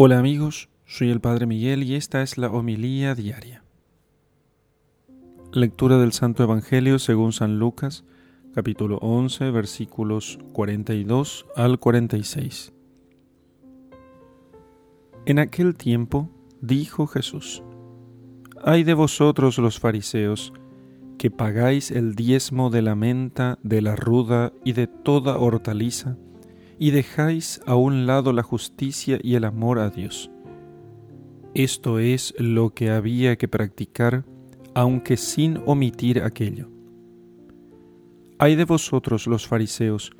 Hola amigos, soy el Padre Miguel y esta es la homilía diaria. Lectura del Santo Evangelio según San Lucas, capítulo 11, versículos 42 al 46. En aquel tiempo dijo Jesús, Ay de vosotros los fariseos, que pagáis el diezmo de la menta, de la ruda y de toda hortaliza, y dejáis a un lado la justicia y el amor a Dios. Esto es lo que había que practicar, aunque sin omitir aquello. Hay de vosotros los fariseos,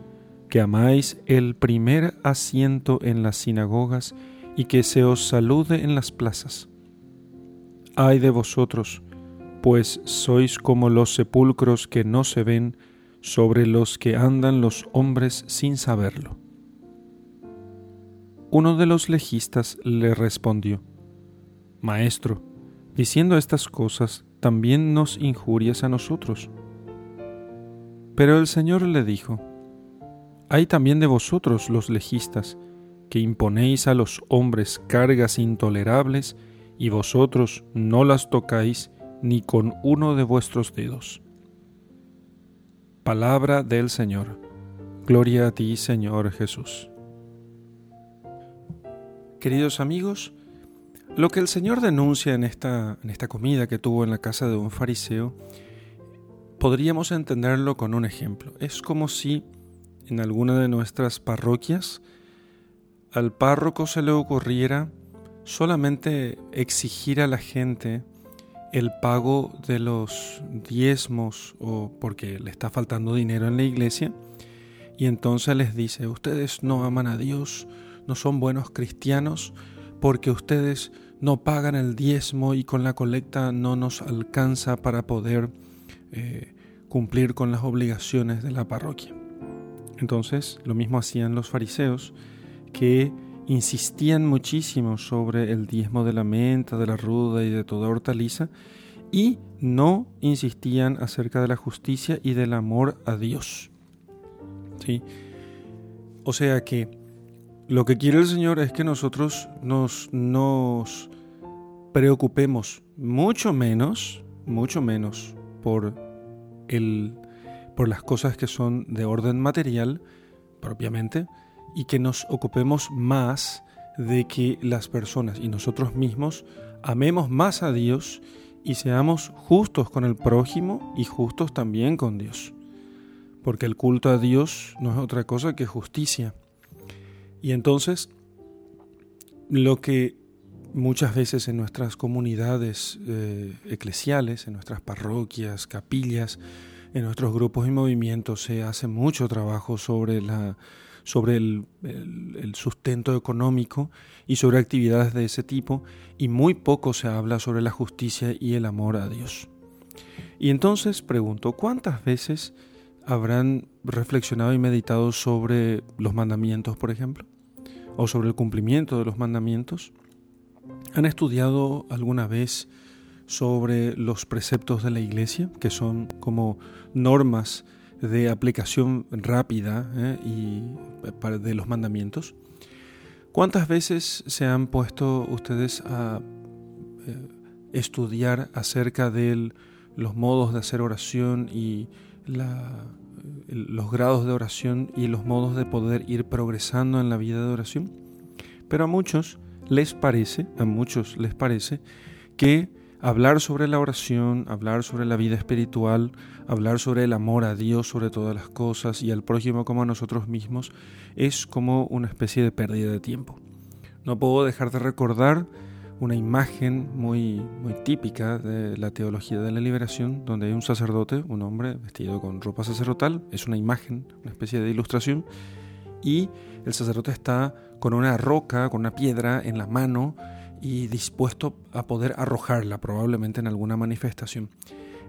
que amáis el primer asiento en las sinagogas y que se os salude en las plazas. Ay de vosotros, pues sois como los sepulcros que no se ven, sobre los que andan los hombres sin saberlo. Uno de los legistas le respondió, Maestro, diciendo estas cosas, también nos injurias a nosotros. Pero el Señor le dijo, Hay también de vosotros los legistas, que imponéis a los hombres cargas intolerables, y vosotros no las tocáis ni con uno de vuestros dedos. Palabra del Señor. Gloria a ti, Señor Jesús. Queridos amigos, lo que el Señor denuncia en esta, en esta comida que tuvo en la casa de un fariseo, podríamos entenderlo con un ejemplo. Es como si en alguna de nuestras parroquias al párroco se le ocurriera solamente exigir a la gente el pago de los diezmos o porque le está faltando dinero en la iglesia y entonces les dice, ustedes no aman a Dios, no son buenos cristianos porque ustedes no pagan el diezmo y con la colecta no nos alcanza para poder eh, cumplir con las obligaciones de la parroquia. Entonces, lo mismo hacían los fariseos, que insistían muchísimo sobre el diezmo de la menta, de la ruda y de toda hortaliza, y no insistían acerca de la justicia y del amor a Dios. ¿Sí? O sea que lo que quiere el Señor es que nosotros nos, nos preocupemos mucho menos, mucho menos por, el, por las cosas que son de orden material propiamente y que nos ocupemos más de que las personas y nosotros mismos amemos más a Dios y seamos justos con el prójimo y justos también con Dios. Porque el culto a Dios no es otra cosa que justicia. Y entonces, lo que muchas veces en nuestras comunidades eh, eclesiales, en nuestras parroquias, capillas, en nuestros grupos y movimientos se hace mucho trabajo sobre, la, sobre el, el, sustento económico y sobre actividades de ese tipo y muy poco se habla sobre la justicia y el amor a Dios. Y entonces pregunto, ¿cuántas veces habrán reflexionado y meditado sobre los mandamientos, por ejemplo, o sobre el cumplimiento de los mandamientos. ¿Han estudiado alguna vez sobre los preceptos de la iglesia, que son como normas de aplicación rápida eh, y de los mandamientos? ¿Cuántas veces se han puesto ustedes a eh, estudiar acerca de los modos de hacer oración y los grados de oración y los modos de poder ir progresando en la vida de oración. Pero a muchos les parece, a muchos les parece que hablar sobre la oración, hablar sobre la vida espiritual, hablar sobre el amor a Dios sobre todas las cosas y al prójimo como a nosotros mismos es como una especie de pérdida de tiempo. No puedo dejar de recordar una imagen muy, muy típica de la teología de la liberación, donde hay un sacerdote, un hombre vestido con ropa sacerdotal, es una imagen, una especie de ilustración, y el sacerdote está con una roca, con una piedra en la mano y dispuesto a poder arrojarla probablemente en alguna manifestación.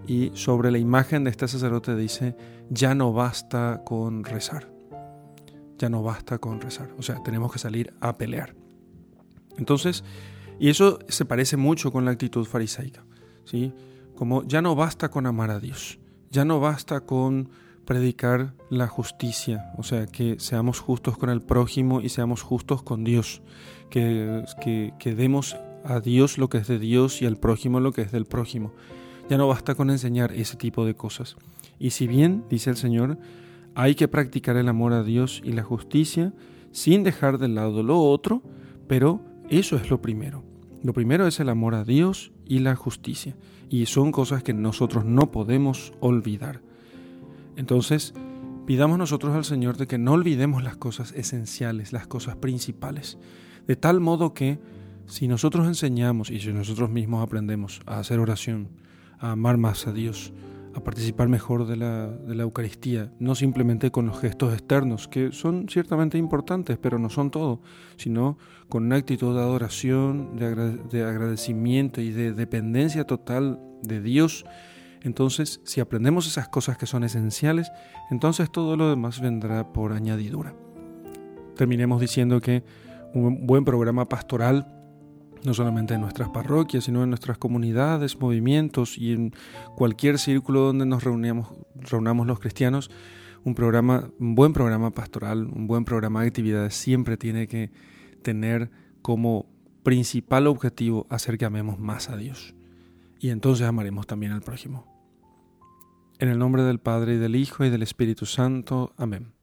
Y sobre la imagen de este sacerdote dice, ya no basta con rezar, ya no basta con rezar, o sea, tenemos que salir a pelear. Entonces, y eso se parece mucho con la actitud farisaica, ¿sí? Como ya no basta con amar a Dios, ya no basta con predicar la justicia, o sea, que seamos justos con el prójimo y seamos justos con Dios, que, que, demos a Dios lo que es de Dios y al prójimo lo que es del prójimo. Ya no basta con enseñar ese tipo de cosas. Y si bien, dice el Señor, hay que practicar el amor a Dios y la justicia sin dejar de lado lo otro, pero eso es lo primero. Lo primero es el amor a Dios y la justicia. Y son cosas que nosotros no podemos olvidar. Entonces, pidamos nosotros al Señor de que no olvidemos las cosas esenciales, las cosas principales, de tal modo que si nosotros enseñamos y si nosotros mismos aprendemos a hacer oración, a amar más a Dios, a participar mejor de la, de la, Eucaristía, no simplemente con los gestos externos, que son ciertamente importantes, pero no son todo, sino con una actitud de adoración, de, de agradecimiento y de dependencia total de Dios entonces, si aprendemos esas cosas que son esenciales, entonces todo lo demás vendrá por añadidura. Terminemos diciendo que un buen programa pastoral, no solamente en nuestras parroquias, sino en nuestras comunidades, movimientos y en cualquier círculo donde nos reunamos, reunamos los cristianos, un, programa, un buen programa pastoral, un buen programa de actividades siempre tiene que tener como principal objetivo hacer que amemos más a Dios y entonces amaremos también al prójimo. En el nombre del Padre y del Hijo y del Espíritu Santo. Amén.